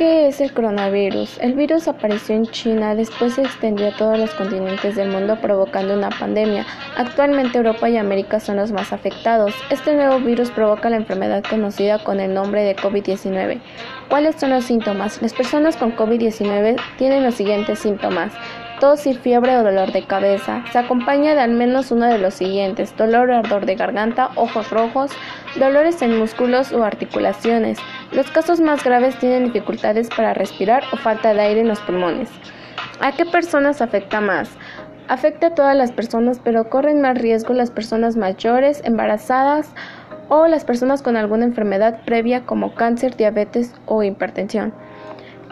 ¿Qué es el coronavirus? El virus apareció en China, después se extendió a todos los continentes del mundo provocando una pandemia. Actualmente Europa y América son los más afectados. Este nuevo virus provoca la enfermedad conocida con el nombre de COVID-19. ¿Cuáles son los síntomas? Las personas con COVID-19 tienen los siguientes síntomas tos y fiebre o dolor de cabeza. Se acompaña de al menos uno de los siguientes, dolor o ardor de garganta, ojos rojos, dolores en músculos o articulaciones. Los casos más graves tienen dificultades para respirar o falta de aire en los pulmones. ¿A qué personas afecta más? Afecta a todas las personas, pero corren más riesgo las personas mayores, embarazadas o las personas con alguna enfermedad previa como cáncer, diabetes o hipertensión.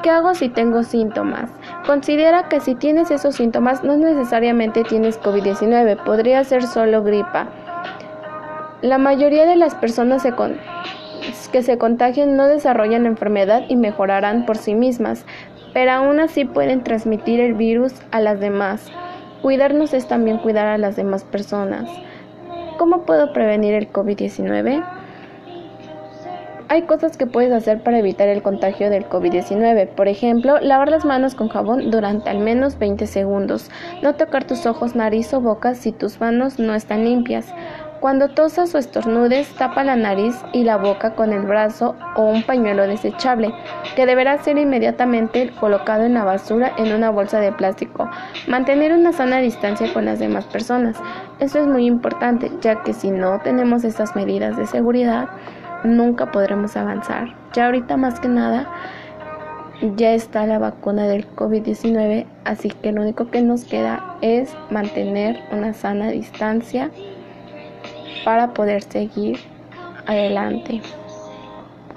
¿Qué hago si tengo síntomas? Considera que si tienes esos síntomas no necesariamente tienes COVID-19, podría ser solo gripa. La mayoría de las personas que se contagian no desarrollan la enfermedad y mejorarán por sí mismas, pero aún así pueden transmitir el virus a las demás. Cuidarnos es también cuidar a las demás personas. ¿Cómo puedo prevenir el COVID-19? Hay cosas que puedes hacer para evitar el contagio del COVID-19. Por ejemplo, lavar las manos con jabón durante al menos 20 segundos. No tocar tus ojos, nariz o boca si tus manos no están limpias. Cuando tosas o estornudes, tapa la nariz y la boca con el brazo o un pañuelo desechable, que deberá ser inmediatamente colocado en la basura en una bolsa de plástico. Mantener una sana distancia con las demás personas. Eso es muy importante, ya que si no tenemos estas medidas de seguridad, nunca podremos avanzar. Ya ahorita más que nada ya está la vacuna del COVID-19, así que lo único que nos queda es mantener una sana distancia para poder seguir adelante.